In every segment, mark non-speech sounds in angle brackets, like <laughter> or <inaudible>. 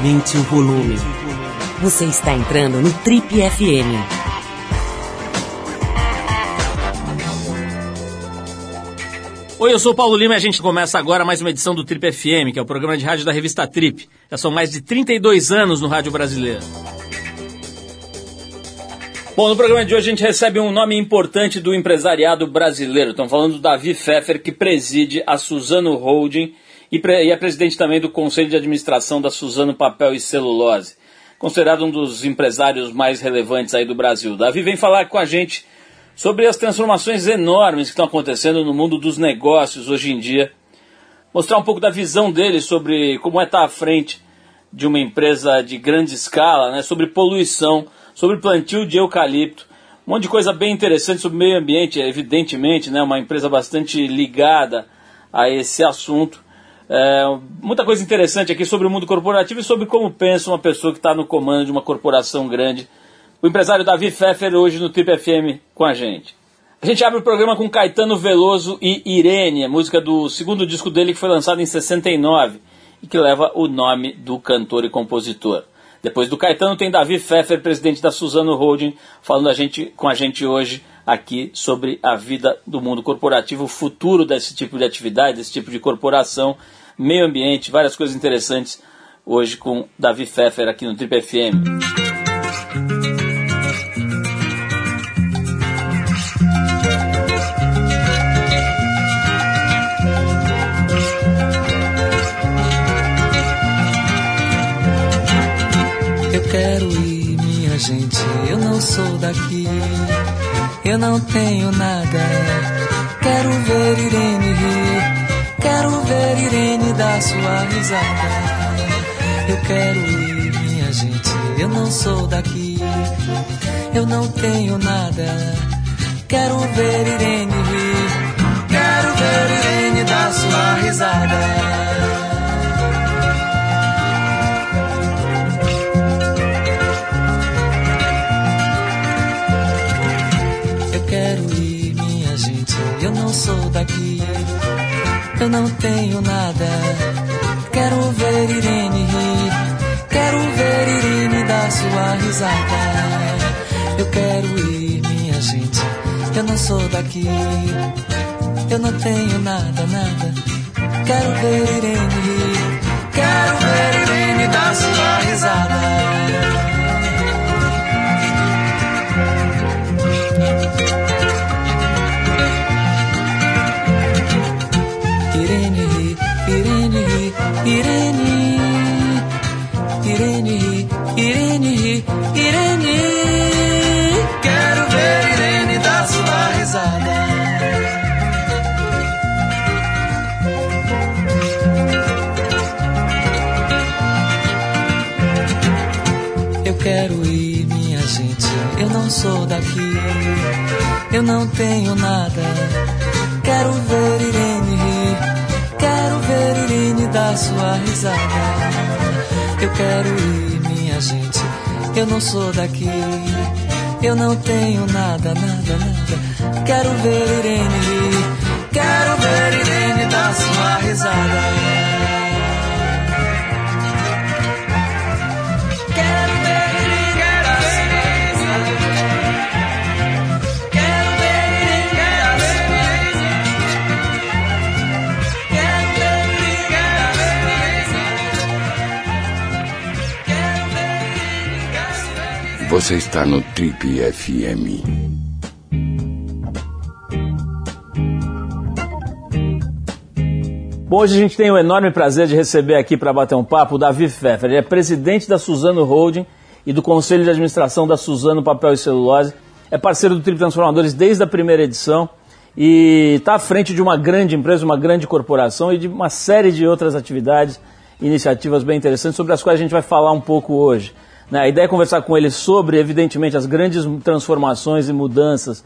Aumente o volume. Você está entrando no Trip FM. Oi, eu sou o Paulo Lima e a gente começa agora mais uma edição do Trip FM, que é o programa de rádio da revista Trip. Já são mais de 32 anos no rádio brasileiro. Bom, no programa de hoje a gente recebe um nome importante do empresariado brasileiro. Estamos falando do Davi Pfeffer, que preside a Suzano Holding e, e é presidente também do Conselho de Administração da Suzano Papel e Celulose. Considerado um dos empresários mais relevantes aí do Brasil. Davi vem falar com a gente sobre as transformações enormes que estão acontecendo no mundo dos negócios hoje em dia. Mostrar um pouco da visão dele sobre como é estar à frente de uma empresa de grande escala, né, sobre poluição, sobre plantio de eucalipto, um monte de coisa bem interessante sobre meio ambiente, evidentemente, né, uma empresa bastante ligada a esse assunto. É, muita coisa interessante aqui sobre o mundo corporativo e sobre como pensa uma pessoa que está no comando de uma corporação grande. O empresário Davi Pfeffer hoje no Trip FM com a gente. A gente abre o programa com Caetano Veloso e Irene, a música do segundo disco dele que foi lançado em 69 e que leva o nome do cantor e compositor. Depois do Caetano tem Davi Pfeffer, presidente da Suzano Holding, falando a gente, com a gente hoje aqui sobre a vida do mundo corporativo, o futuro desse tipo de atividade, desse tipo de corporação, meio ambiente, várias coisas interessantes hoje com Davi Pfeffer aqui no Trip FM. gente, eu não sou daqui, eu não tenho nada. Quero ver Irene rir, quero ver Irene dar sua risada. Eu quero ir, minha gente, eu não sou daqui, eu não tenho nada. Quero ver Irene rir, quero ver Irene dar sua risada. Sou daqui. Eu não tenho nada. Quero ver Irene rir. Quero ver Irene dar sua risada. Eu quero ir, minha gente. Eu não sou daqui. Eu não tenho nada, nada. Quero ver Irene rir. Quero ver Irene dar sua risada. Sou daqui. Eu não tenho nada. Quero ver Irene rir ver Irene dar sua risada. Eu quero ir, minha gente, eu não sou daqui. Eu não tenho nada, nada, nada. Quero ver Irene rir, quero ver Irene dar sua risada. Você está no Trip FM. Bom, hoje a gente tem o enorme prazer de receber aqui para bater um papo o Davi Pfeffer. Ele é presidente da Suzano Holding e do Conselho de Administração da Suzano Papel e Celulose. É parceiro do Trip Transformadores desde a primeira edição e está à frente de uma grande empresa, uma grande corporação e de uma série de outras atividades, iniciativas bem interessantes sobre as quais a gente vai falar um pouco hoje. Né? A ideia é conversar com ele sobre, evidentemente, as grandes transformações e mudanças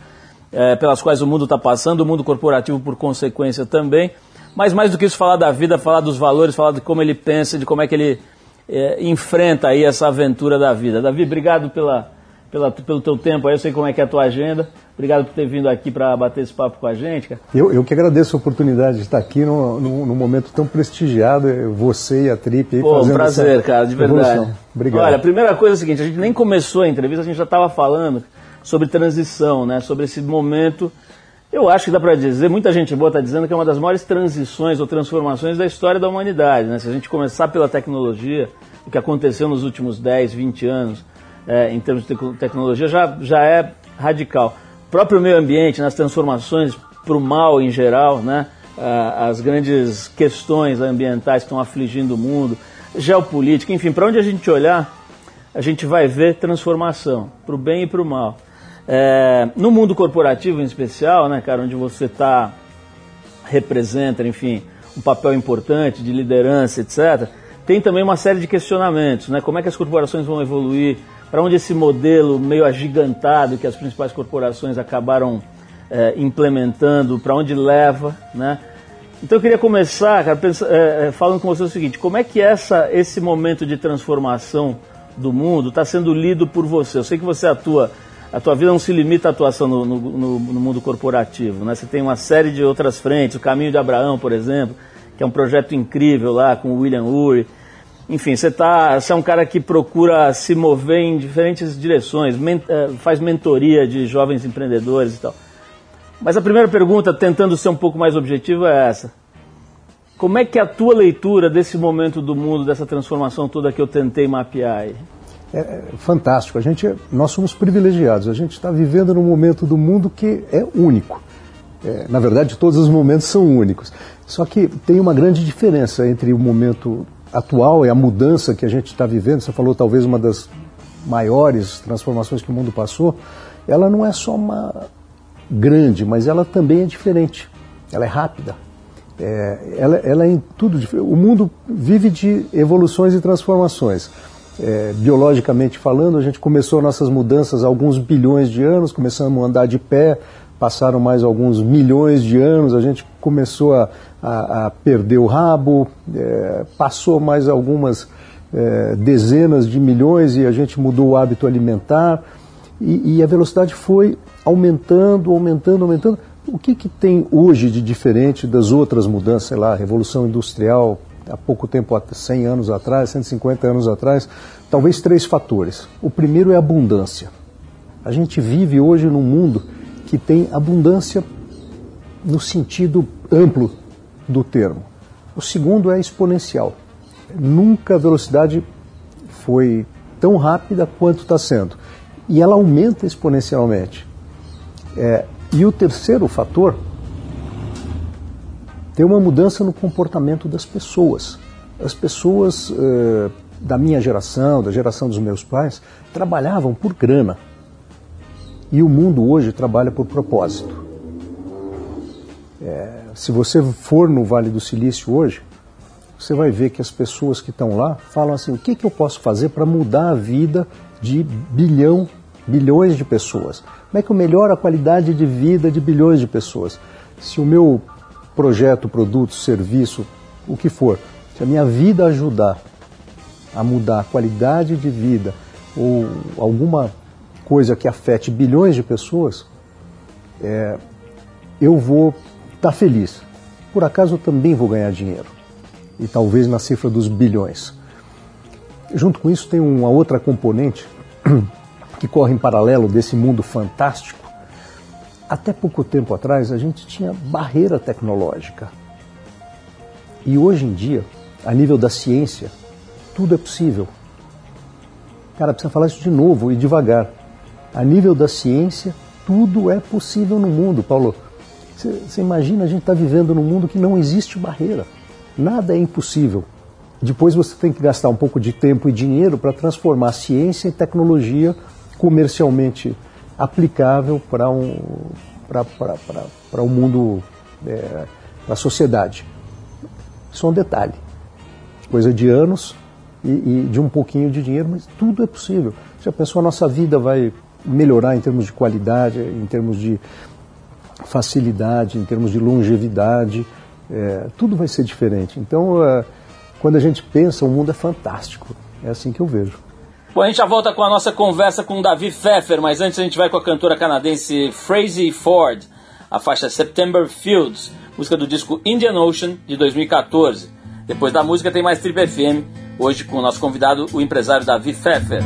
é, pelas quais o mundo está passando, o mundo corporativo por consequência também. Mas mais do que isso, falar da vida, falar dos valores, falar de como ele pensa, de como é que ele é, enfrenta aí essa aventura da vida. Davi, obrigado pela, pela, pelo teu tempo aí, eu sei como é que é a tua agenda. Obrigado por ter vindo aqui para bater esse papo com a gente, cara. Eu, eu que agradeço a oportunidade de estar aqui num, num, momento tão prestigiado, você e a Trip aí Pô, um prazer, cara, de verdade. Evolução. Obrigado. Olha, a primeira coisa é a seguinte, a gente nem começou a entrevista, a gente já estava falando sobre transição, né? Sobre esse momento. Eu acho que dá para dizer, muita gente boa está dizendo que é uma das maiores transições ou transformações da história da humanidade, né? Se a gente começar pela tecnologia, o que aconteceu nos últimos 10, 20 anos, é, em termos de tecnologia, já, já é radical próprio meio ambiente, nas transformações para o mal em geral, né? as grandes questões ambientais que estão afligindo o mundo, geopolítica, enfim, para onde a gente olhar, a gente vai ver transformação, para o bem e para o mal. É, no mundo corporativo em especial, né, cara, onde você está, representa, enfim, um papel importante de liderança, etc., tem também uma série de questionamentos, né? Como é que as corporações vão evoluir? Para onde esse modelo meio agigantado que as principais corporações acabaram é, implementando, para onde leva, né? Então eu queria começar, cara, pensa, é, falando com você o seguinte: como é que essa, esse momento de transformação do mundo está sendo lido por você? Eu sei que você atua, a tua vida não se limita à atuação no, no, no, no mundo corporativo, né? Você tem uma série de outras frentes, o Caminho de Abraão, por exemplo, que é um projeto incrível lá com o William Ury enfim, você, tá, você é um cara que procura se mover em diferentes direções, men, eh, faz mentoria de jovens empreendedores e tal. Mas a primeira pergunta, tentando ser um pouco mais objetivo, é essa. Como é que é a tua leitura desse momento do mundo, dessa transformação toda que eu tentei mapear aí? É, é fantástico. A gente, nós somos privilegiados. A gente está vivendo num momento do mundo que é único. É, na verdade, todos os momentos são únicos. Só que tem uma grande diferença entre o momento atual, é a mudança que a gente está vivendo, você falou talvez uma das maiores transformações que o mundo passou, ela não é só uma grande, mas ela também é diferente, ela é rápida. É, ela, ela é em tudo O mundo vive de evoluções e transformações. É, biologicamente falando, a gente começou nossas mudanças há alguns bilhões de anos, começamos a andar de pé, passaram mais alguns milhões de anos, a gente começou a, a, a perder o rabo, é, passou mais algumas é, dezenas de milhões e a gente mudou o hábito alimentar e, e a velocidade foi aumentando, aumentando, aumentando. O que, que tem hoje de diferente das outras mudanças, sei lá, a Revolução Industrial, há pouco tempo, 100 anos atrás, 150 anos atrás? Talvez três fatores. O primeiro é a abundância. A gente vive hoje num mundo que tem abundância no sentido amplo do termo. O segundo é exponencial. Nunca a velocidade foi tão rápida quanto está sendo. E ela aumenta exponencialmente. É, e o terceiro fator tem uma mudança no comportamento das pessoas. As pessoas uh, da minha geração, da geração dos meus pais, trabalhavam por grana. E o mundo hoje trabalha por propósito. É, se você for no Vale do Silício hoje, você vai ver que as pessoas que estão lá falam assim: o que, que eu posso fazer para mudar a vida de bilhão, bilhões de pessoas? Como é que eu melhoro a qualidade de vida de bilhões de pessoas? Se o meu projeto, produto, serviço, o que for, se a minha vida ajudar a mudar a qualidade de vida ou alguma coisa que afete bilhões de pessoas, é, eu vou estar tá feliz. Por acaso eu também vou ganhar dinheiro. E talvez na cifra dos bilhões. Junto com isso tem uma outra componente <clears throat> que corre em paralelo desse mundo fantástico. Até pouco tempo atrás a gente tinha barreira tecnológica. E hoje em dia, a nível da ciência, tudo é possível. Cara, precisa falar isso de novo e devagar a nível da ciência, tudo é possível no mundo, Paulo. Você imagina, a gente está vivendo num mundo que não existe barreira. Nada é impossível. Depois você tem que gastar um pouco de tempo e dinheiro para transformar ciência em tecnologia comercialmente aplicável para um, o um mundo, é, para a sociedade. Isso é um detalhe. Coisa de anos e, e de um pouquinho de dinheiro, mas tudo é possível. Já pensou, a nossa vida vai melhorar em termos de qualidade, em termos de facilidade, em termos de longevidade, é, tudo vai ser diferente. Então, é, quando a gente pensa, o mundo é fantástico. É assim que eu vejo. Bom, a gente já volta com a nossa conversa com o Davi Pfeffer, mas antes a gente vai com a cantora canadense Frazee Ford, a faixa September Fields, música do disco Indian Ocean de 2014. Depois da música tem mais Trip FM, hoje com o nosso convidado, o empresário Davi Pfeffer.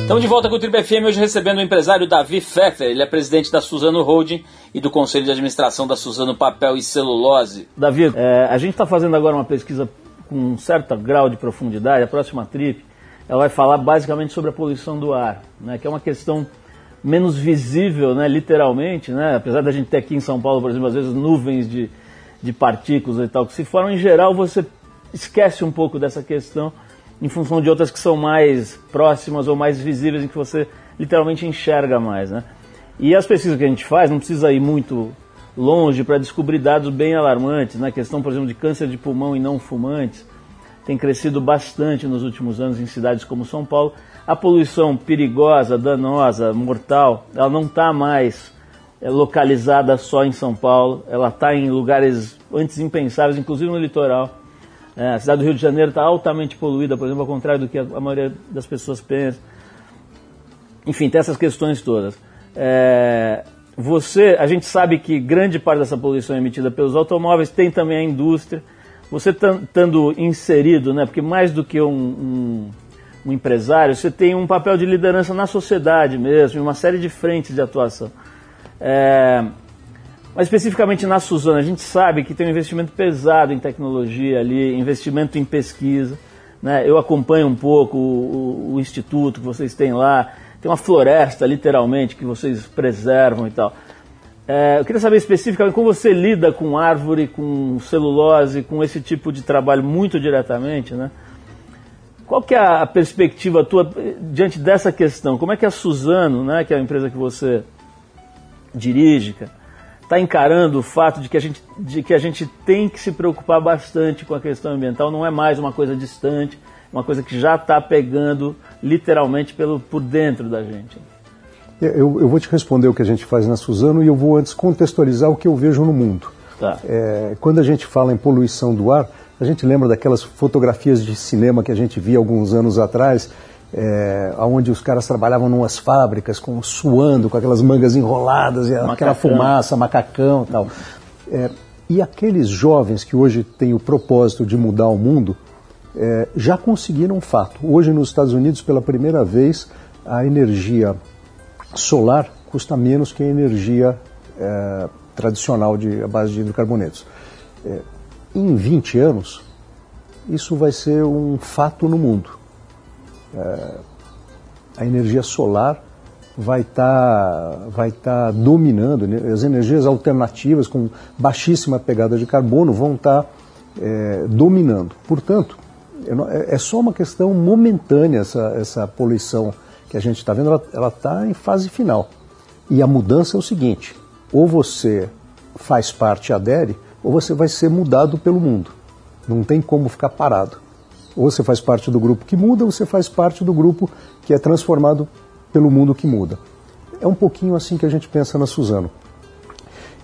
Estamos de volta com o Triple FM, hoje recebendo o empresário Davi Pfeffer. Ele é presidente da Suzano Holding e do Conselho de Administração da Suzano Papel e Celulose. Davi, é, a gente está fazendo agora uma pesquisa com um certo grau de profundidade. A próxima trip ela vai falar basicamente sobre a poluição do ar, né, que é uma questão menos visível, né, literalmente, né, apesar da gente ter aqui em São Paulo, por exemplo, às vezes nuvens de, de partículas e tal que se formam, em geral você esquece um pouco dessa questão em função de outras que são mais próximas ou mais visíveis, em que você literalmente enxerga mais. Né? E as pesquisas que a gente faz, não precisa ir muito longe para descobrir dados bem alarmantes. Na né? questão, por exemplo, de câncer de pulmão em não fumantes, tem crescido bastante nos últimos anos em cidades como São Paulo. A poluição perigosa, danosa, mortal, ela não está mais é, localizada só em São Paulo, ela está em lugares antes impensáveis, inclusive no litoral. É, a cidade do Rio de Janeiro está altamente poluída, por exemplo, ao contrário do que a, maioria das pessoas pensa. Enfim, tem essas questões todas. É, você, a gente sabe que grande parte dessa poluição é emitida pelos automóveis, tem também a indústria. Você estando inserido, né, porque mais do que um, um, um, empresário, você tem um papel de liderança na sociedade mesmo, em uma série de frentes de atuação. É, mas especificamente na Suzana, a gente sabe que tem um investimento pesado em tecnologia ali, investimento em pesquisa. Né? Eu acompanho um pouco o, o, o instituto que vocês têm lá, tem uma floresta literalmente que vocês preservam e tal. É, eu queria saber especificamente como você lida com árvore, com celulose, com esse tipo de trabalho muito diretamente, né? Qual que é a perspectiva tua diante dessa questão? Como é que a Suzano, né, que é a empresa que você dirige, está encarando o fato de que, a gente, de que a gente tem que se preocupar bastante com a questão ambiental? Não é mais uma coisa distante, uma coisa que já está pegando literalmente pelo, por dentro da gente. Eu, eu, vou te responder o que a gente faz na Suzano e eu vou antes contextualizar o que eu vejo no mundo. Tá. É, quando a gente fala em poluição do ar, a gente lembra daquelas fotografias de cinema que a gente via alguns anos atrás, é, onde os caras trabalhavam em umas fábricas, com, suando, com aquelas mangas enroladas, e macacão. aquela fumaça, macacão e tal. É, e aqueles jovens que hoje têm o propósito de mudar o mundo, é, já conseguiram um fato. Hoje nos Estados Unidos, pela primeira vez, a energia solar custa menos que a energia é, tradicional de, a base de hidrocarbonetos. É, em 20 anos, isso vai ser um fato no mundo. É, a energia solar vai estar tá, vai tá dominando, né? as energias alternativas com baixíssima pegada de carbono vão estar tá, é, dominando. Portanto, é, é só uma questão momentânea essa, essa poluição que a gente está vendo, ela está em fase final. E a mudança é o seguinte: ou você faz parte adere, ou você vai ser mudado pelo mundo. Não tem como ficar parado. Ou você faz parte do grupo que muda, ou você faz parte do grupo que é transformado pelo mundo que muda. É um pouquinho assim que a gente pensa na Suzano.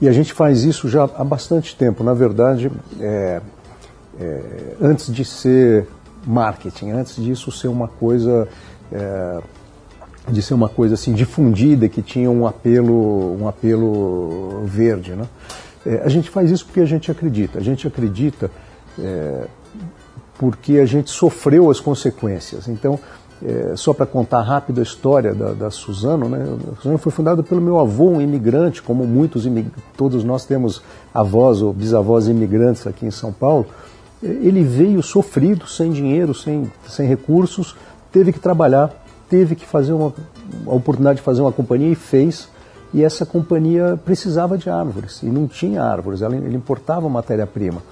E a gente faz isso já há bastante tempo. Na verdade, é, é, antes de ser marketing, antes disso ser uma coisa é, de ser uma coisa assim difundida que tinha um apelo um apelo verde né? É, a gente faz isso porque a gente acredita a gente acredita é, porque a gente sofreu as consequências então é, só para contar rápido a história da, da Suzano, né? A Suzano foi fundada pelo meu avô, um imigrante, como muitos todos nós temos avós ou bisavós imigrantes aqui em São Paulo. Ele veio sofrido, sem dinheiro, sem, sem recursos, teve que trabalhar teve que fazer uma a oportunidade de fazer uma companhia e fez. E essa companhia precisava de árvores e não tinha árvores, ele importava matéria-prima.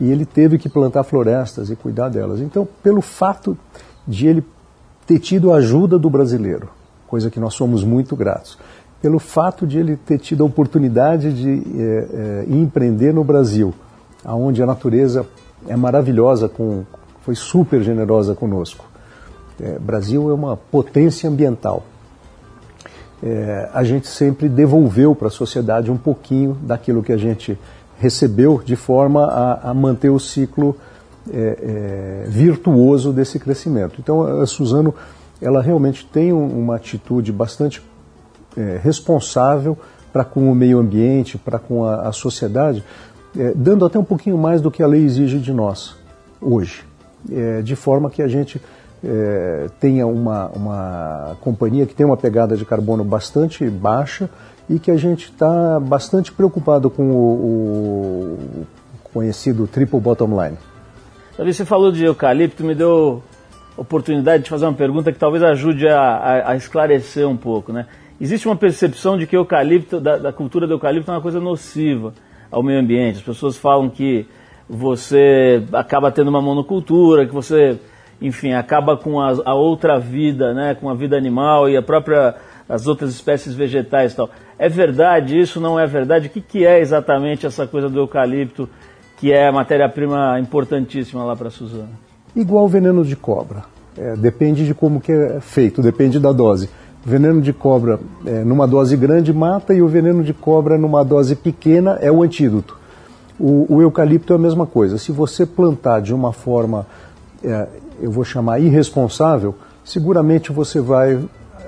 E ele teve que plantar florestas e cuidar delas. Então, pelo fato de ele ter tido a ajuda do brasileiro, coisa que nós somos muito gratos, pelo fato de ele ter tido a oportunidade de é, é, empreender no Brasil, aonde a natureza é maravilhosa, com, foi super generosa conosco. É, Brasil é uma potência ambiental. É, a gente sempre devolveu para a sociedade um pouquinho daquilo que a gente recebeu, de forma a, a manter o ciclo é, é virtuoso desse crescimento. Então, a Suzano, ela realmente tem uma atitude bastante é, responsável para com o meio ambiente, para com a, a sociedade, é, dando até um pouquinho mais do que a lei exige de nós hoje, de forma que a gente é, tenha uma, uma companhia que tem uma pegada de carbono bastante baixa e que a gente está bastante preocupado com o, o, conhecido triple bottom line. Você falou de eucalipto, me deu oportunidade de fazer uma pergunta que talvez ajude a, a, a esclarecer um pouco. Né? Existe uma percepção de que eucalipto, da, da cultura do eucalipto é uma coisa nociva ao meio ambiente. As pessoas falam que você acaba tendo uma monocultura, que você enfim, acaba com a, a, outra vida, né, com a vida animal e a própria as outras espécies vegetais e tal. É verdade isso? Não é verdade? O que, que é exatamente essa coisa do eucalipto, que é a matéria-prima importantíssima lá para a Suzana? Igual veneno de cobra. É, depende de como que é feito, depende da dose. O veneno de cobra é, numa dose grande mata e o veneno de cobra numa dose pequena é o antídoto. O, o eucalipto é a mesma coisa. Se você plantar de uma forma é, eu vou chamar irresponsável, seguramente você vai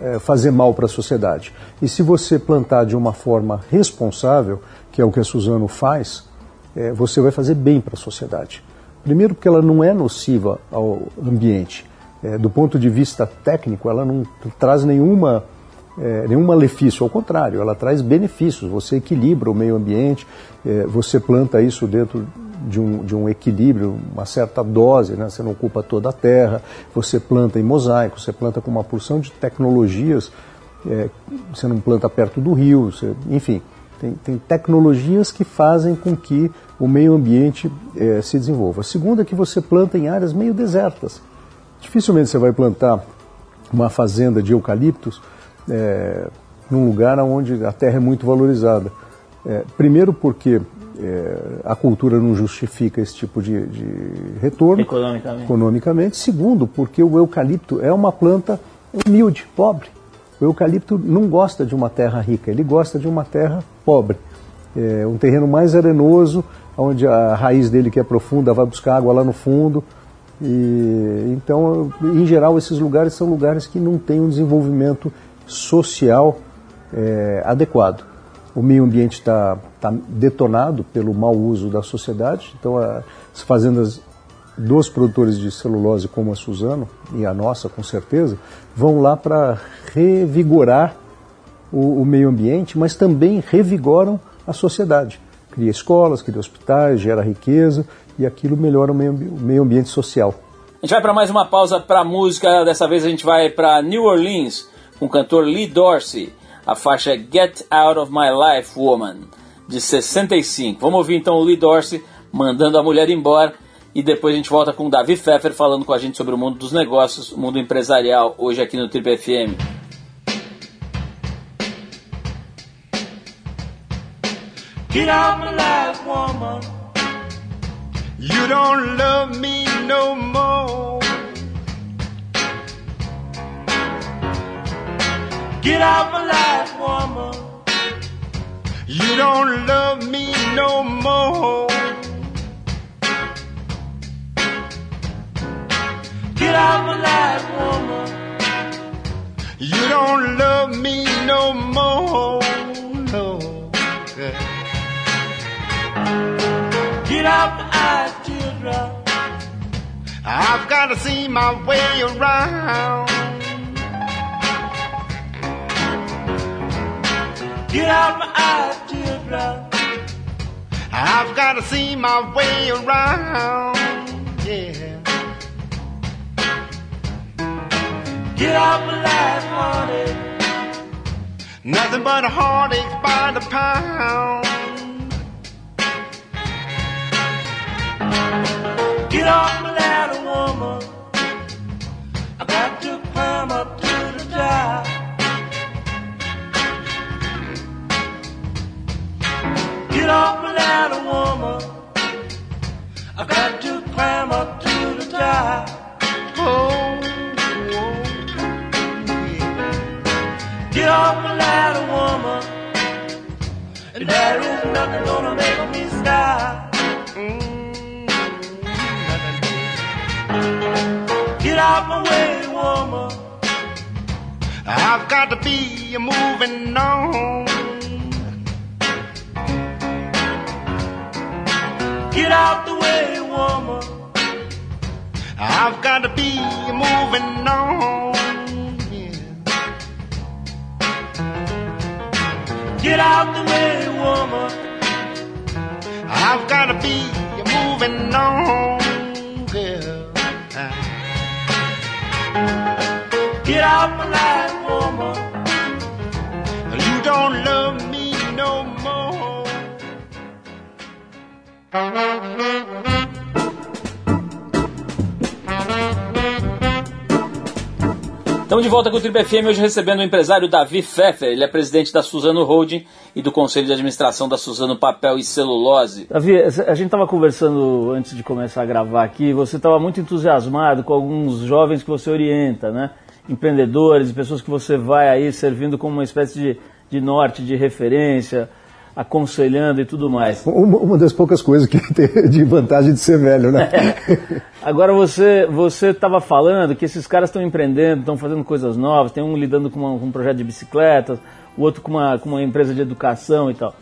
é, fazer mal para a sociedade. E se você plantar de uma forma responsável, que é o que a Suzano faz, é, você vai fazer bem para a sociedade. Primeiro, porque ela não é nociva ao ambiente. É, do ponto de vista técnico, ela não traz nenhuma, é, nenhum malefício, ao contrário, ela traz benefícios. Você equilibra o meio ambiente, é, você planta isso dentro de um, de um equilíbrio, uma certa dose, né? você não ocupa toda a terra, você planta em mosaico, você planta com uma porção de tecnologias, é, você não planta perto do rio, você, enfim. Tem, tem tecnologias que fazem com que o meio ambiente eh, se desenvolva. A segunda é que você planta em áreas meio desertas. Dificilmente você vai plantar uma fazenda de eucaliptos é, num lugar onde a terra é muito valorizada. É, primeiro porque é, a cultura não justifica esse tipo de, de retorno Economicamente. economicamente. Segundo, porque o eucalipto é uma planta humilde, pobre. O eucalipto não gosta de uma terra rica, ele gosta de uma terra pobre. É um terreno mais arenoso, onde a raiz dele que é profunda vai buscar água lá no fundo. E, então, em geral, esses lugares são lugares que não têm um desenvolvimento social é, adequado. O meio ambiente está tá detonado pelo mau uso da sociedade, então as fazendas dos produtores de celulose como a Suzano e a nossa com certeza vão lá para revigorar o, o, meio ambiente, mas também revigoram a sociedade. Cria escolas, cria hospitais, gera riqueza e aquilo melhora o meio, o meio ambiente social. A gente vai para mais uma pausa para música. Dessa vez a gente vai para New Orleans com o cantor Lee Dorsey, a faixa Get Out of My Life Woman, de 65. Vamos ouvir então o Lee Dorsey mandando a mulher embora e depois a gente volta com o Davi Pfeffer falando com a gente sobre o mundo dos negócios, o mundo empresarial, hoje aqui no Trip FM. Get out my life, woman. You don't love me no more. Get out my life, woman. You don't love me no more. Get out my life, woman. You don't love me no more. No. Get out the eye, teardrop. I've got to see my way around. Get out my eye, teardrop. I've got to see my way around. Yeah. Get out my life, honey. Nothing but a heartache by the pound. Get off my off my ladder, woman. I got to climb up to the top. Oh, yeah. Get off my ladder, woman. And there is nothing gonna make me stop. Mm. Get out my way, woman. I've got to be moving on. Get out the way, woman. I've got to be moving on. Get out the way, woman. I've got to be moving on. Girl. Get out my life, woman. You don't love me no more. Estamos de volta com o Triple FM, hoje recebendo o empresário Davi Pfeffer. Ele é presidente da Suzano Holding e do Conselho de Administração da Suzano Papel e Celulose. Davi, a gente estava conversando antes de começar a gravar aqui, você estava muito entusiasmado com alguns jovens que você orienta, né? Empreendedores, pessoas que você vai aí servindo como uma espécie de, de norte, de referência, aconselhando e tudo mais. <laughs> Uma, uma das poucas coisas que <laughs> tem de vantagem de ser velho, né? É. <laughs> Agora você você estava falando que esses caras estão empreendendo, estão fazendo coisas novas, tem um lidando com, uma, com um projeto de bicicletas, o outro com uma, com uma empresa de educação e tal.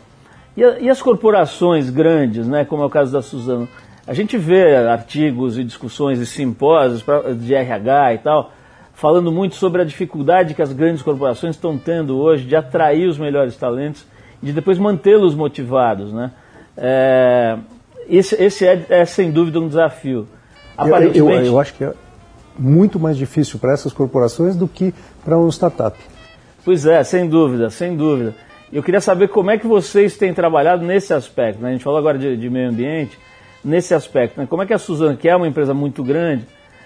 E, a, e as corporações grandes, né, como é o caso da Suzano, a gente vê artigos e discussões e simpósios pra, de RH e tal, falando muito sobre a dificuldade que as grandes corporações estão tendo hoje de atrair os melhores talentos de depois mantê-los motivados, né? É, esse, esse é, é, sem dúvida um desafio. Aparentemente, eu, eu, eu acho que é muito mais difícil para essas corporações do que para um startup. Pois é, sem dúvida, sem dúvida. Eu queria saber como é que vocês têm trabalhado nesse aspecto. Né? A gente falou agora de, de meio ambiente, nesse aspecto. Né? Como é que a Suzano, que é uma empresa muito grande,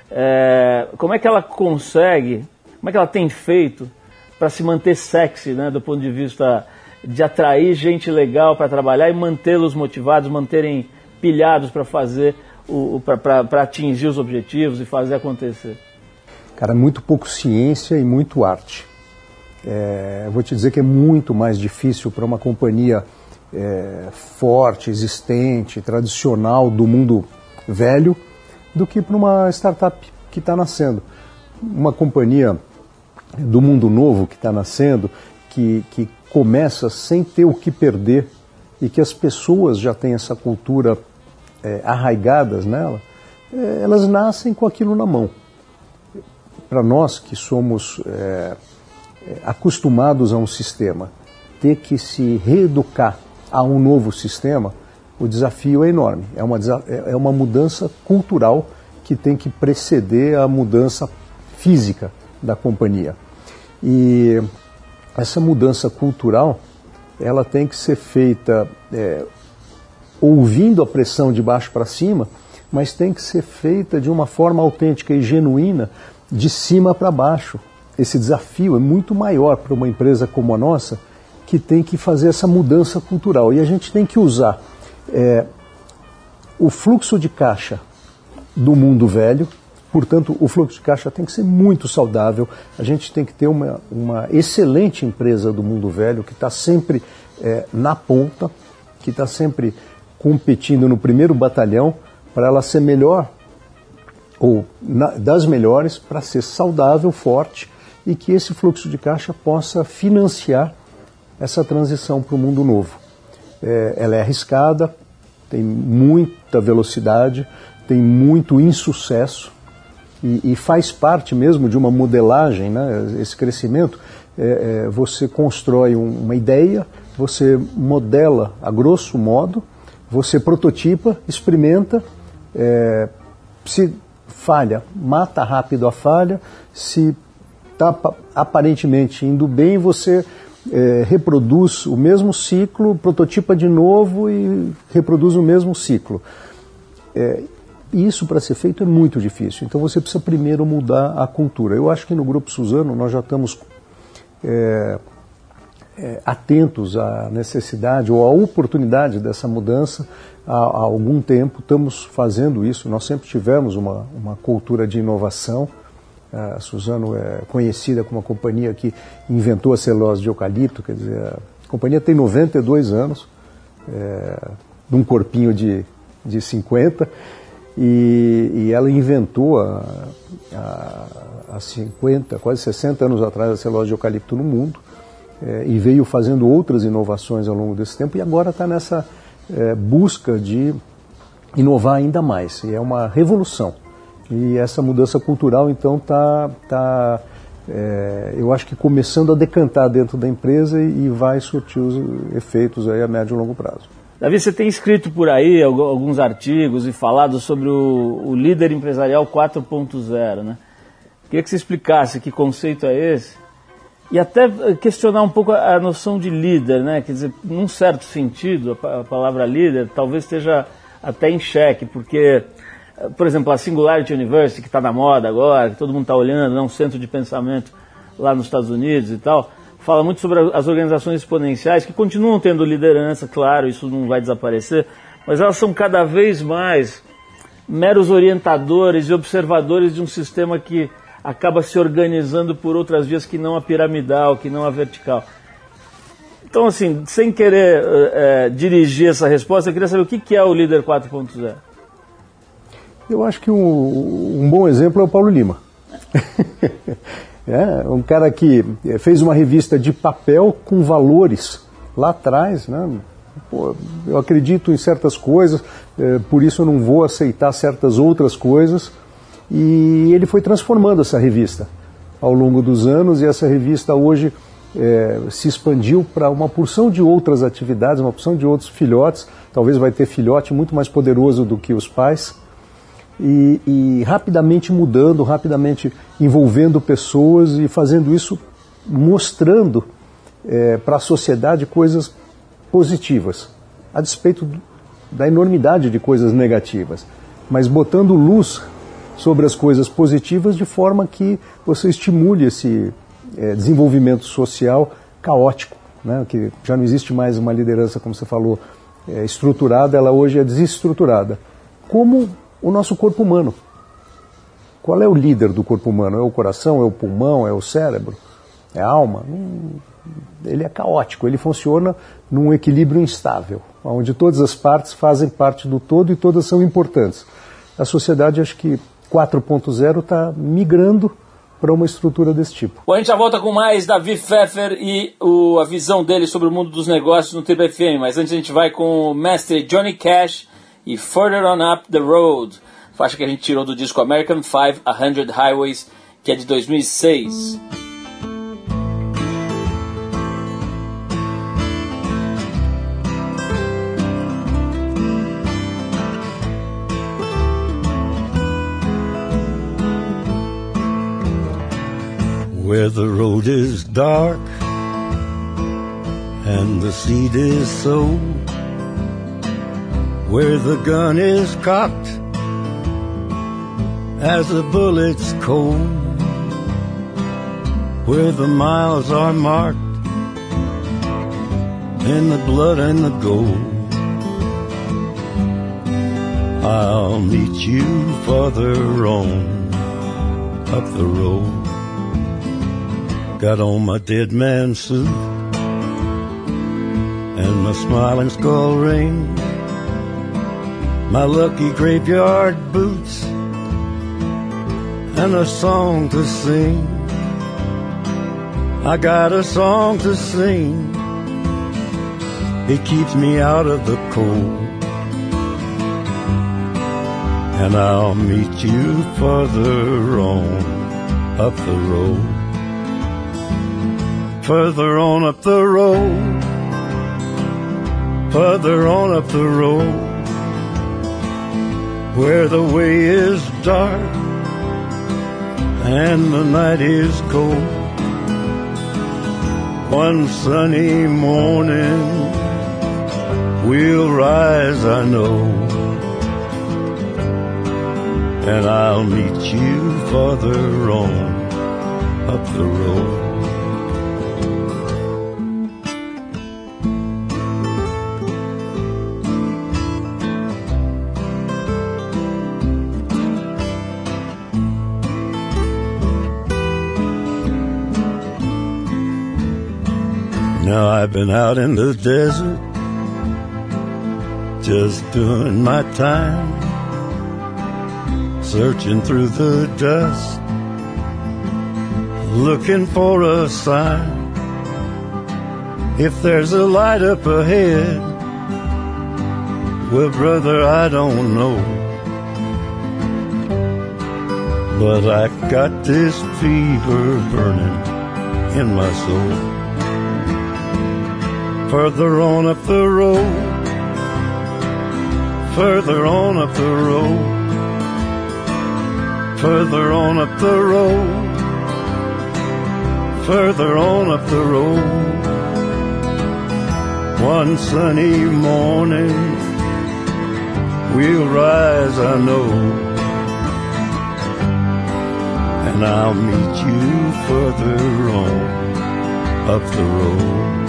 é, como é que ela consegue, como é que ela tem feito para se manter sexy, né, do ponto de vista de atrair gente legal para trabalhar e mantê-los motivados, manterem pilhados para fazer, para atingir os objetivos e fazer acontecer? Cara, muito pouco ciência e muito arte. É, vou te dizer que é muito mais difícil para uma companhia é, forte, existente, tradicional do mundo velho do que para uma startup que está nascendo. Uma companhia do mundo novo que está nascendo, que, que começa sem ter o que perder e que as pessoas já têm essa cultura é, arraigadas nela, é, elas nascem com aquilo na mão. Para nós que somos é, é, acostumados a um sistema, ter que se reeducar a um novo sistema, o desafio é enorme. É uma, é, é uma mudança cultural que tem que preceder a mudança física da companhia. E essa mudança cultural, ela tem que ser feita é, ouvindo a pressão de baixo para cima, mas tem que ser feita de uma forma autêntica e genuína, de cima para baixo, esse desafio é muito maior para uma empresa como a nossa, que tem que fazer essa mudança cultural. E a gente tem que usar é, o fluxo de caixa do mundo velho, portanto, o fluxo de caixa tem que ser muito saudável. A gente tem que ter uma, uma excelente empresa do mundo velho que está sempre é, na ponta, que está sempre competindo no primeiro batalhão para ela ser melhor ou na, das melhores para ser saudável, forte e que esse fluxo de caixa possa financiar essa transição para o mundo novo. É, ela é arriscada, tem muita velocidade, tem muito insucesso e, e faz parte mesmo de uma modelagem, né, esse crescimento. É, é, você constrói um, uma ideia, você modela a grosso modo, você prototipa, experimenta, é, se falha, mata rápido a falha, se está aparentemente indo bem, você é, reproduz o mesmo ciclo, prototipa de novo e reproduz o mesmo ciclo. É, isso para ser feito é muito difícil. Então você precisa primeiro mudar a cultura. Eu acho que no Grupo Suzano nós já estamos é, é, atentos à necessidade ou à oportunidade dessa mudança há, há, algum tempo. Estamos fazendo isso. Nós sempre tivemos uma, uma cultura de inovação. A Suzano é conhecida como a companhia que inventou a celulose de eucalipto, quer dizer, a companhia tem 92 anos, é, num corpinho de, de 50, e, e ela inventou há, há 50, quase 60 anos atrás a celulose de eucalipto no mundo, é, e veio fazendo outras inovações ao longo desse tempo, e agora está nessa é, busca de inovar ainda mais, e é uma revolução. E essa mudança cultural, então, está, tá, é, eu acho que começando a decantar dentro da empresa e, e vai surtir os efeitos aí a médio e longo prazo. Davi, você tem escrito por aí alguns artigos e falado sobre o, o líder empresarial 4.0, né? Queria que você explicasse que conceito é esse e até questionar um pouco a, noção de líder, né? Quer dizer, num certo sentido, a, a palavra líder talvez esteja até em xeque, porque por exemplo, a Singularity University, que está na moda agora, que todo mundo está olhando, é um centro de pensamento lá nos Estados Unidos e tal, fala muito sobre as organizações exponenciais, que continuam tendo liderança, claro, isso não vai desaparecer, mas elas são cada vez mais meros orientadores e observadores de um sistema que acaba se organizando por outras vias que não a piramidal, que não a vertical. Então, assim, sem querer é, dirigir essa resposta, eu queria saber o que, é o líder 4.0. Eu acho que um, um bom exemplo é o Paulo Lima. <laughs> é, um cara que fez uma revista de papel com valores lá atrás, né? Pô, eu acredito em certas coisas, é, por isso eu não vou aceitar certas outras coisas. E ele foi transformando essa revista ao longo dos anos, e essa revista hoje é, se expandiu para uma porção de outras atividades, uma porção de outros filhotes. Talvez vai ter filhote muito mais poderoso do que os pais e, e rapidamente mudando, rapidamente envolvendo pessoas e fazendo isso mostrando é, para a sociedade coisas positivas, a despeito da enormidade de coisas negativas, mas botando luz sobre as coisas positivas de forma que você estimule esse é, desenvolvimento social caótico, né? que já não existe mais uma liderança, como você falou, é, estruturada, ela hoje é desestruturada. Como o nosso corpo humano. Qual é o líder do corpo humano? É o coração, é o pulmão, é o cérebro, é a alma? Ele é caótico, ele funciona num equilíbrio instável, onde todas as partes fazem parte do todo e todas são importantes. A sociedade, acho que 4.0 está migrando para uma estrutura desse tipo. Bom, a gente já volta com mais Davi Pfeffer e o, a visão dele sobre o mundo dos negócios no Triple FM, mas antes a gente vai com o mestre Johnny Cash e Further On Up the Road, faixa que a gente tirou do disco American 500 Highways, que é de 2006. Where the road is dark and the seed is sown where the gun is cocked as the bullet's cold, where the miles are marked in the blood and the gold. I'll meet you farther on up the road. Got on my dead man suit and my smiling skull ring my lucky graveyard boots, and a song to sing. I got a song to sing. It keeps me out of the cold. And I'll meet you further on up the road. Further on up the road. Further on up the road where the way is dark and the night is cold. One sunny morning we'll rise, I know, and I'll meet you farther on up the road. Now I've been out in the desert, just doing my time, searching through the dust, looking for a sign. If there's a light up ahead, well, brother, I don't know. But I got this fever burning in my soul further on up the road, further on up the road, further on up the road, further on up the road. One sunny morning, we'll rise, I know, and I'll meet you further on up the road.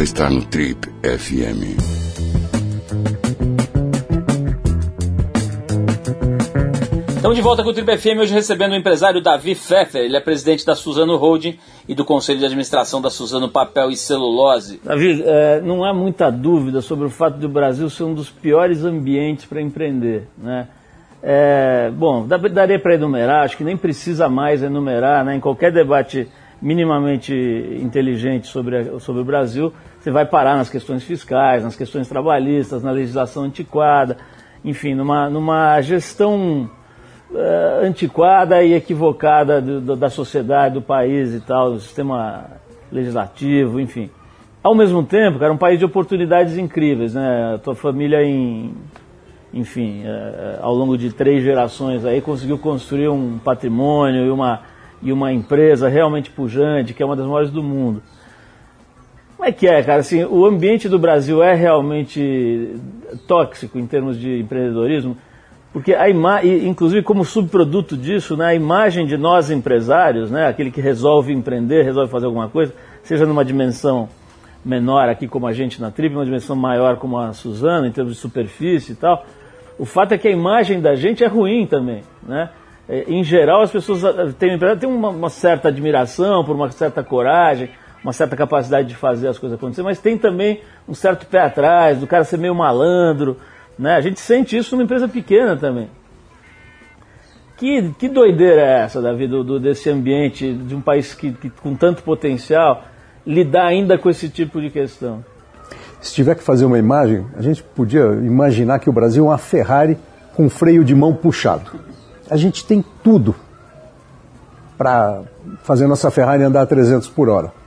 Você está no Trip FM. Estamos de volta com o Trip FM, hoje recebendo o empresário Davi Pfeffer. Ele é presidente da Suzano Holding e do Conselho de Administração da Suzano Papel e Celulose. Davi, é, não há muita dúvida sobre o fato de o Brasil ser um dos piores ambientes para empreender. Né? É, bom, daria para enumerar, acho que nem precisa mais enumerar, né? em qualquer debate minimamente inteligente sobre, sobre o Brasil, você vai parar nas questões fiscais, nas questões trabalhistas, na legislação antiquada, enfim, numa, numa gestão uh, antiquada e equivocada do, do, da sociedade, do país e tal, do sistema legislativo, enfim. Ao mesmo tempo, cara, é um país de oportunidades incríveis, né? A tua família em, enfim, é, ao longo de três gerações aí conseguiu construir um patrimônio e uma, e uma empresa realmente pujante, que é uma das maiores do mundo. Como é que é, cara? Assim, o ambiente do Brasil é realmente tóxico em termos de empreendedorismo? Porque a imagem, inclusive como subproduto disso, né, a imagem de nós empresários, né, aquele que resolve empreender, resolve fazer alguma coisa, seja numa dimensão menor aqui como a gente na tribo, uma dimensão maior como a Suzana, em termos de superfície e tal, o fato é que a imagem da gente é ruim também, né? É, em geral, as pessoas ah, têm, têm uma, uma, certa admiração por uma certa coragem, uma certa capacidade de fazer as coisas acontecer, mas tem também um certo pé atrás, do cara ser meio malandro, né? A gente sente isso numa empresa pequena também. Que, que doideira é essa, Davi, do, do desse ambiente de um país que, que, com tanto potencial, lidar ainda com esse tipo de questão? Se tiver que fazer uma imagem, a gente podia imaginar que o Brasil é uma Ferrari com freio de mão puxado. A gente tem tudo para fazer nossa Ferrari andar a 300 por hora.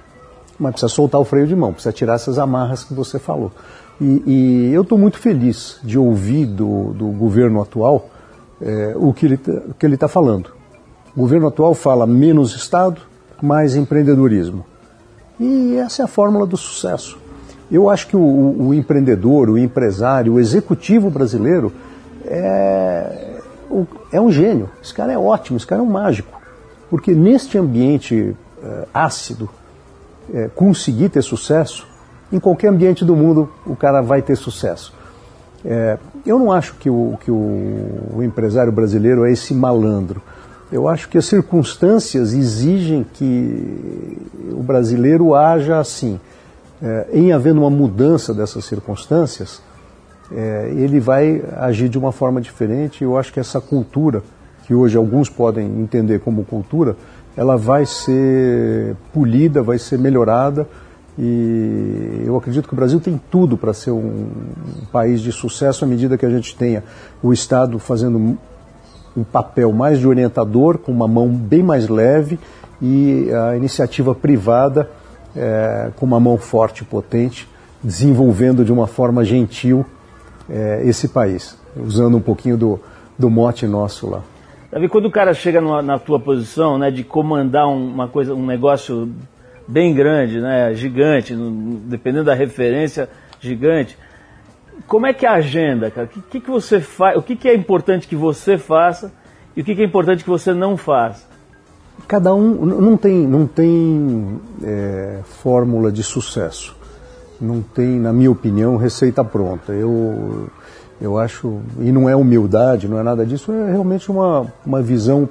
Mas precisa soltar o freio de mão, precisa tirar essas amarras que você falou. E, e eu estou muito feliz de ouvir do, do governo atual é, o que ele está falando. O governo atual fala menos Estado, mais empreendedorismo. E essa é a fórmula do sucesso. Eu acho que o, o empreendedor, o empresário, o executivo brasileiro é, é um gênio. Esse cara é ótimo, esse cara é um mágico. Porque neste ambiente é, ácido, é, conseguir ter sucesso, em qualquer ambiente do mundo o cara vai ter sucesso. É, eu não acho que, o, que o, o, empresário brasileiro é esse malandro. Eu acho que as circunstâncias exigem que o brasileiro haja assim é, em havendo uma mudança dessas circunstâncias, é, ele vai agir de uma forma diferente. Eu acho que essa cultura, que hoje alguns podem entender como cultura, ela vai ser polida, vai ser melhorada. E eu acredito que o Brasil tem tudo para ser um, país de sucesso à medida que a gente tenha o Estado fazendo um papel mais de orientador, com uma mão bem mais leve, e a iniciativa privada é, com uma mão forte e potente, desenvolvendo de uma forma gentil é, esse país, usando um pouquinho do, do mote nosso lá. Davi, quando o cara chega numa, na tua posição, né, de comandar uma coisa, um negócio bem grande, né, gigante, dependendo da referência, gigante, como é que é a agenda, cara? O que, que, que você faz? O que, que é importante que você faça e o que, que é importante que você não faça? cada um não tem, não tem é, fórmula de sucesso. Não tem, na minha opinião, receita pronta. Eu, eu acho, e não é humildade, não é nada disso, é realmente uma, uma visão.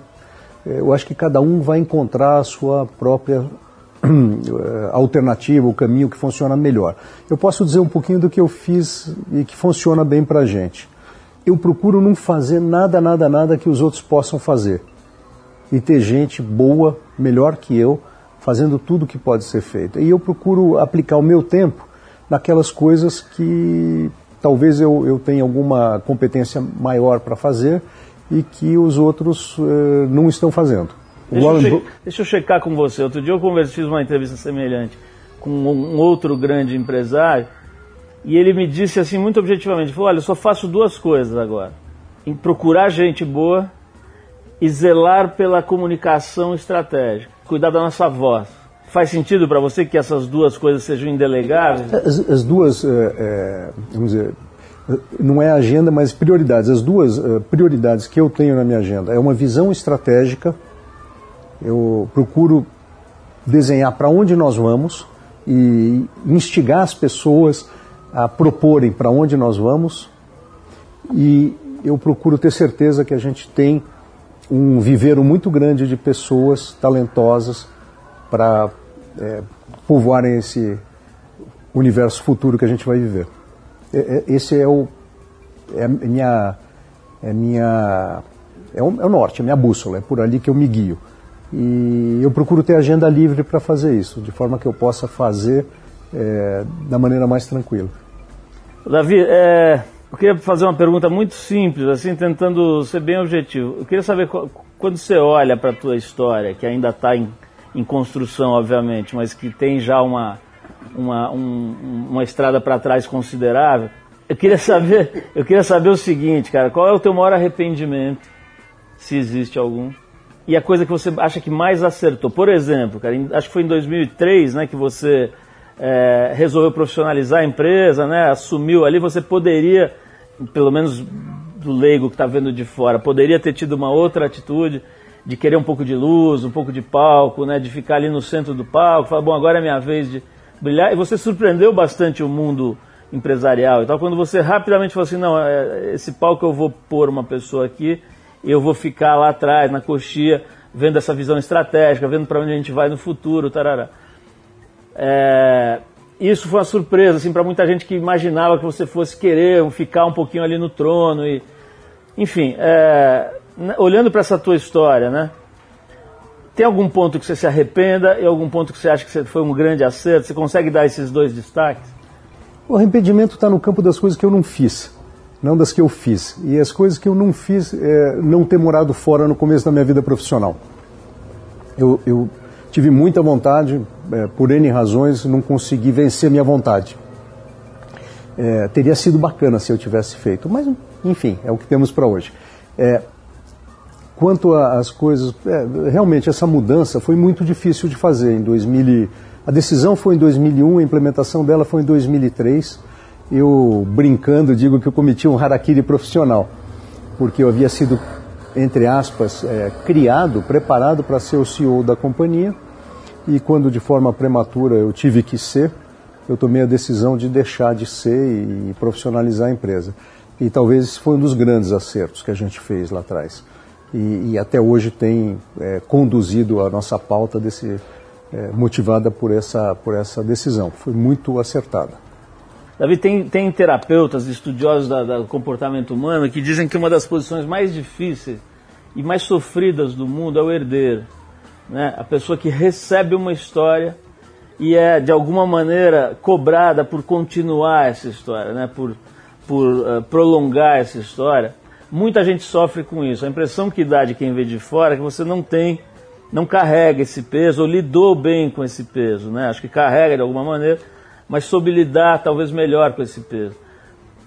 É, eu acho que cada um vai encontrar a sua própria é, <clears throat> alternativa, o caminho que funciona melhor. Eu posso dizer um pouquinho do que eu fiz e que funciona bem para a gente. Eu procuro não fazer nada, nada, nada que os outros possam fazer e ter gente boa, melhor que eu, fazendo tudo que pode ser feito. E eu procuro aplicar o meu tempo naquelas coisas que talvez eu, eu tenha alguma competência maior para fazer e que os outros uh, não estão fazendo. Deixa eu, deixa eu, checar com você. Outro dia eu conversei, fiz uma entrevista semelhante com um outro grande empresário e ele me disse assim muito objetivamente, falou, olha, eu só faço duas coisas agora. Em procurar gente boa e zelar pela comunicação estratégica, cuidar da nossa voz. Faz sentido para você que essas duas coisas sejam indelegáveis? As, as duas, é, é, vamos dizer, não é agenda, mas prioridades. As duas é, prioridades que eu tenho na minha agenda é uma visão estratégica. Eu procuro desenhar para onde nós vamos e instigar as pessoas a proporem para onde nós vamos. E eu procuro ter certeza que a gente tem um viveiro muito grande de pessoas talentosas para é, povoarem esse universo futuro que a gente vai viver. Esse é o é minha é minha é o, é o norte, é minha bússola, é por ali que eu me guio. E eu procuro ter agenda livre para fazer isso, de forma que eu possa fazer é, da maneira mais tranquila. Davi, é, eu queria fazer uma pergunta muito simples, assim, tentando ser bem objetivo. Eu queria saber, quando você olha para a tua história, que ainda está em, em construção, obviamente, mas que tem já uma, uma, um, uma estrada para trás considerável. Eu queria saber, eu queria saber o seguinte, cara, qual é o teu maior arrependimento, se existe algum, e a coisa que você acha que mais acertou? Por exemplo, cara, acho que foi em 2003, né, que você é, resolveu profissionalizar a empresa, né, assumiu ali, você poderia, pelo menos do leigo que está vendo de fora, poderia ter tido uma outra atitude de querer um pouco de luz, um pouco de palco, né, de ficar ali no centro do palco, falar, bom, agora é minha vez de brilhar. E você surpreendeu bastante o mundo empresarial e tal, quando você rapidamente falou assim, não, é, esse palco eu vou pôr uma pessoa aqui, eu vou ficar lá atrás, na coxia, vendo essa visão estratégica, vendo para onde a gente vai no futuro, tarará. É, isso foi uma surpresa assim, para muita gente que imaginava que você fosse querer ficar um pouquinho ali no trono. e Enfim, é, olhando para essa tua história, né? Tem algum ponto que você se arrependa e algum ponto que você acha que foi um grande acerto? Você consegue dar esses dois destaques? O arrependimento está no campo das coisas que eu não fiz, não das que eu fiz. E as coisas que eu não fiz é não ter morado fora no começo da minha vida profissional. Eu, eu tive muita vontade, é, por N razões, não consegui vencer minha vontade. É, teria sido bacana se eu tivesse feito, mas enfim, é o que temos para hoje. É, quanto às coisas, é, realmente essa mudança foi muito difícil de fazer em 2000. A decisão foi em 2001, a implementação dela foi em 2003. Eu, brincando, digo que eu cometi um harakiri profissional, porque eu havia sido, entre aspas, é, criado, preparado para ser o CEO da companhia e quando de forma prematura eu tive que ser, eu tomei a decisão de deixar de ser e profissionalizar a empresa. E talvez esse foi um dos grandes acertos que a gente fez lá atrás. E, e até hoje tem é, conduzido a nossa pauta desse, é, motivada por essa, por essa decisão. Foi muito acertada. Davi, tem, tem terapeutas, estudiosos do comportamento humano que dizem que uma das posições mais difíceis e mais sofridas do mundo é o herdeiro né? a pessoa que recebe uma história e é de alguma maneira cobrada por continuar essa história, né? por, por uh, prolongar essa história. Muita gente sofre com isso. A impressão que dá de quem vê de fora é que você não tem, não carrega esse peso ou lidou bem com esse peso. Né? Acho que carrega de alguma maneira, mas soube lidar talvez melhor com esse peso.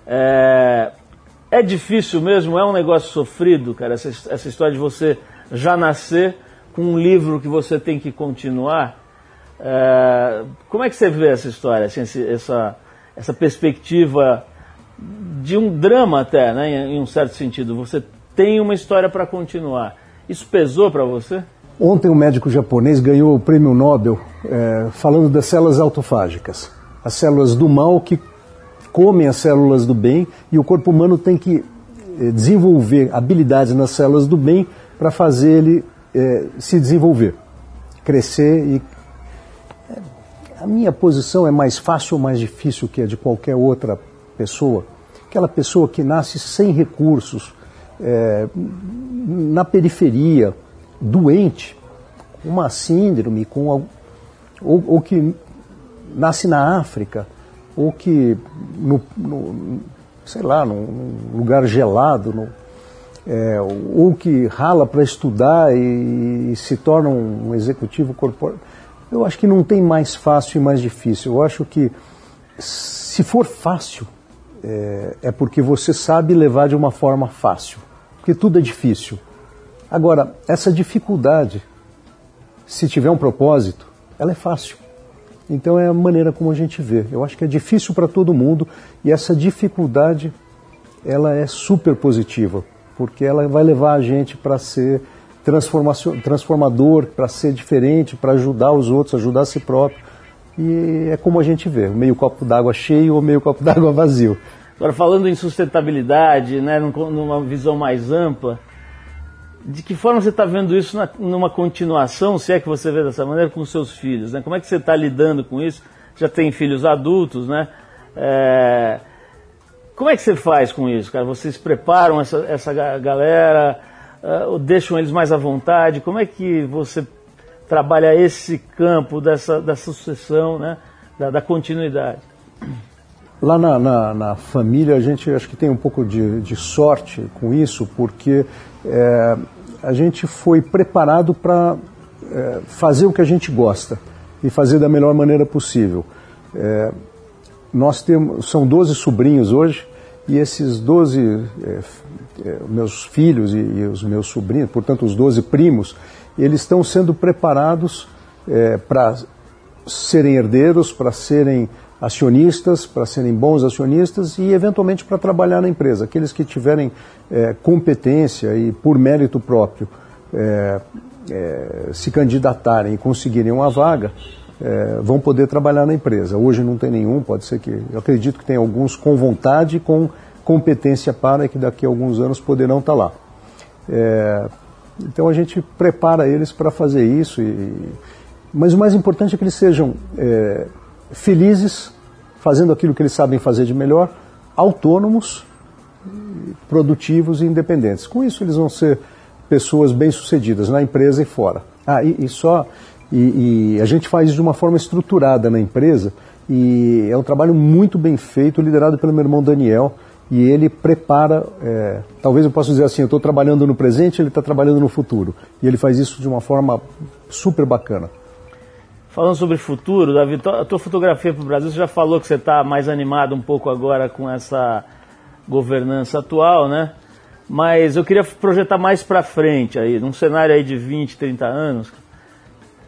É, é difícil mesmo, é um negócio sofrido, cara, essa, essa história de você já nascer com um livro que você tem que continuar. É, como é que você vê essa história, assim, essa, essa perspectiva de um drama até, né, em um certo sentido? Você tem uma história para continuar. Isso pesou para você? Ontem um médico japonês ganhou o prêmio Nobel é, falando das células autofágicas, as células do mal que comem as células do bem e o corpo humano tem que é, desenvolver habilidades nas células do bem para fazer ele é, se desenvolver, crescer e é, a minha posição é mais fácil ou mais difícil que a de qualquer outra pessoa. Aquela pessoa que nasce sem recursos, é, na periferia, doente, com uma síndrome, com ou, ou, que nasce na África, ou que no, no sei lá, num lugar gelado, no, é, ou que rala para estudar e, e, se torna um executivo corporal. Eu acho que não tem mais fácil e mais difícil. Eu acho que se for fácil, é, é porque você sabe levar de uma forma fácil, porque tudo é difícil. Agora, essa dificuldade, se tiver um propósito, ela é fácil. Então é a maneira como a gente vê. Eu acho que é difícil para todo mundo e essa dificuldade ela é super positiva porque ela vai levar a gente para ser transformador, para ser diferente, para ajudar os outros, ajudar a si próprio. E é como a gente vê, meio copo d'água cheio ou meio copo <laughs> d'água vazio. Agora, falando em sustentabilidade, né, numa visão mais ampla, de que forma você está vendo isso na, numa continuação, se é que você vê dessa maneira, com seus filhos? Né? Como é que você está lidando com isso? Já tem filhos adultos, né? É, como é que você faz com isso, cara? Vocês preparam essa, essa galera, uh, deixam eles mais à vontade? Como é que você trabalha esse campo dessa, sucessão, né? da, da continuidade? Lá na, na, na, família a gente acho que tem um pouco de, de sorte com isso, porque é, a gente foi preparado para é, fazer o que a gente gosta e fazer da melhor maneira possível. É, nós temos, são 12 sobrinhos hoje, e esses 12 é, é, meus filhos e, e, os meus sobrinhos, portanto os 12 primos, eles estão sendo preparados é, para serem herdeiros, para serem acionistas, para serem bons acionistas e eventualmente para trabalhar na empresa. Aqueles que tiverem é, competência e por mérito próprio é, é, se candidatarem e conseguirem uma vaga, é, vão poder trabalhar na empresa. Hoje não tem nenhum, pode ser que. Eu acredito que tem alguns com vontade e com competência para que daqui a alguns anos poderão estar lá. Então a gente prepara eles para fazer isso. E, mas o mais importante é que eles sejam é, felizes, fazendo aquilo que eles sabem fazer de melhor, autônomos, produtivos e independentes. Com isso eles vão ser pessoas bem-sucedidas na empresa e fora. Ah, e, e só e, e, a gente faz isso de uma forma estruturada na empresa e é um trabalho muito bem feito, liderado pelo meu irmão Daniel. E ele prepara, é, talvez eu possa dizer assim, eu estou trabalhando no presente, ele está trabalhando no futuro. E ele faz isso de uma forma super bacana. Falando sobre futuro, Davi, a tua fotografia para o Brasil, você já falou que você está mais animado um pouco agora com essa governança atual, né? Mas eu queria projetar mais para frente aí, num cenário aí de 20, 30 anos.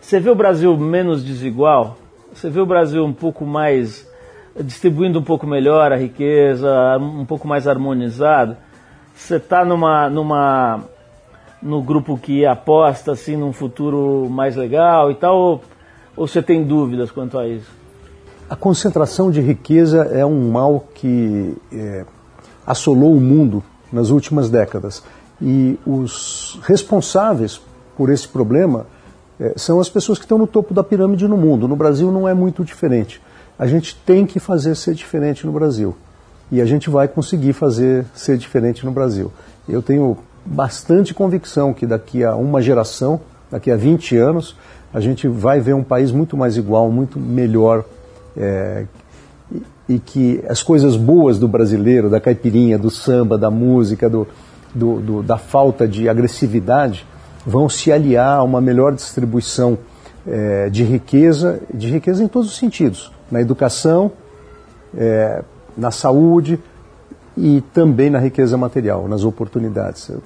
Você vê o Brasil menos desigual? Você vê o Brasil um pouco mais distribuindo um pouco melhor a riqueza, um pouco mais harmonizado? Você está numa, numa no grupo que aposta assim num futuro mais legal e tal, ou, ou você tem dúvidas quanto a isso? A concentração de riqueza é um mal que é, assolou o mundo nas últimas décadas. E os responsáveis por esse problema é, são as pessoas que estão no topo da pirâmide no mundo. No Brasil não é muito diferente. A gente tem que fazer ser diferente no Brasil. E a gente vai conseguir fazer ser diferente no Brasil. Eu tenho bastante convicção que daqui a uma geração, daqui a 20 anos, a gente vai ver um país muito mais igual, muito melhor. É, e que as coisas boas do brasileiro, da caipirinha, do samba, da música, do, do, do da falta de agressividade, vão se aliar a uma melhor distribuição é, de riqueza, de riqueza em todos os sentidos, na educação, é, na saúde e também na riqueza material, nas oportunidades. Eu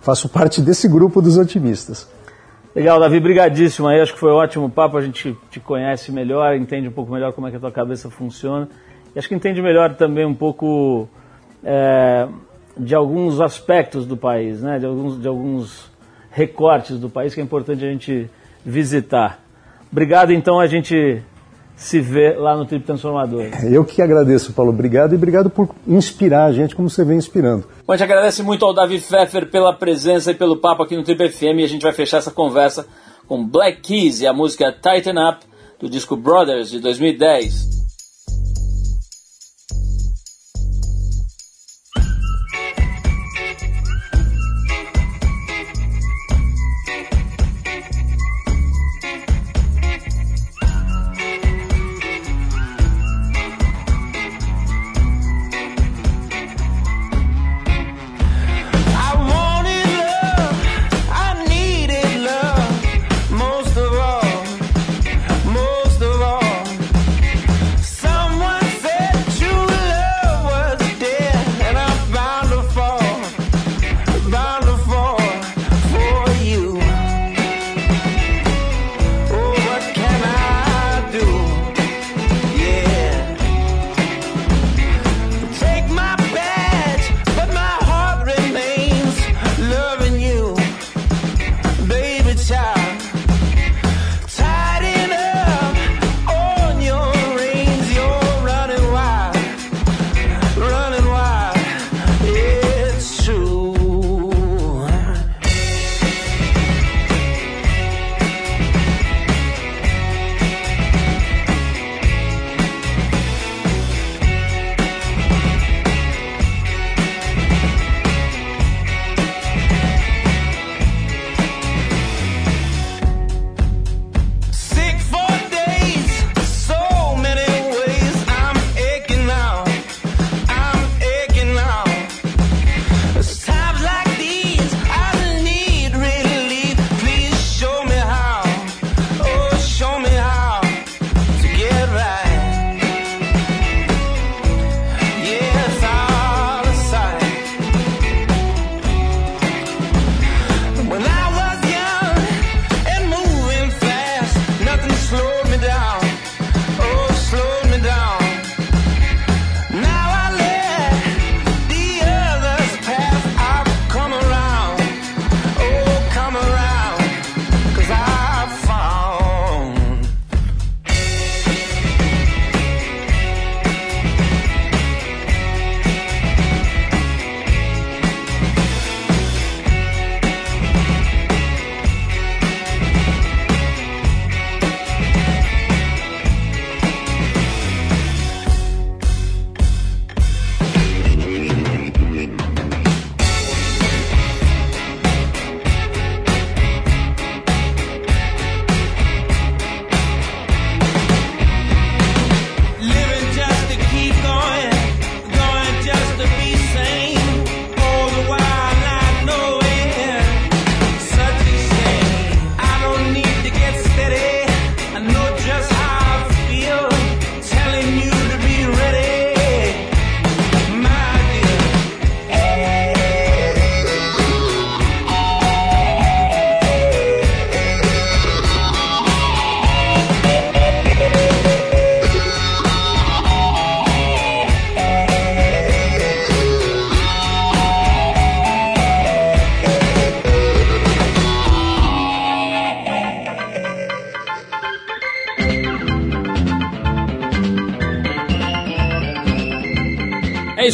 faço parte desse grupo dos otimistas. Legal, Davi, brigadíssimo aí, acho que foi um ótimo papo, a gente te conhece melhor, entende um pouco melhor como é que a tua cabeça funciona e acho que entende melhor também um pouco é, de alguns aspectos do país, né, de alguns, de alguns recortes do país que é importante a gente visitar. Obrigado, então, a gente se vê lá no Trip Transformador. Eu que agradeço, Paulo. Obrigado e obrigado por inspirar a gente como você vem inspirando. Bom, a gente agradece muito ao Davi Pfeffer pela presença e pelo papo aqui no Trip FM e a gente vai fechar essa conversa com Black Keys e a música Tighten Up do disco Brothers de 2010.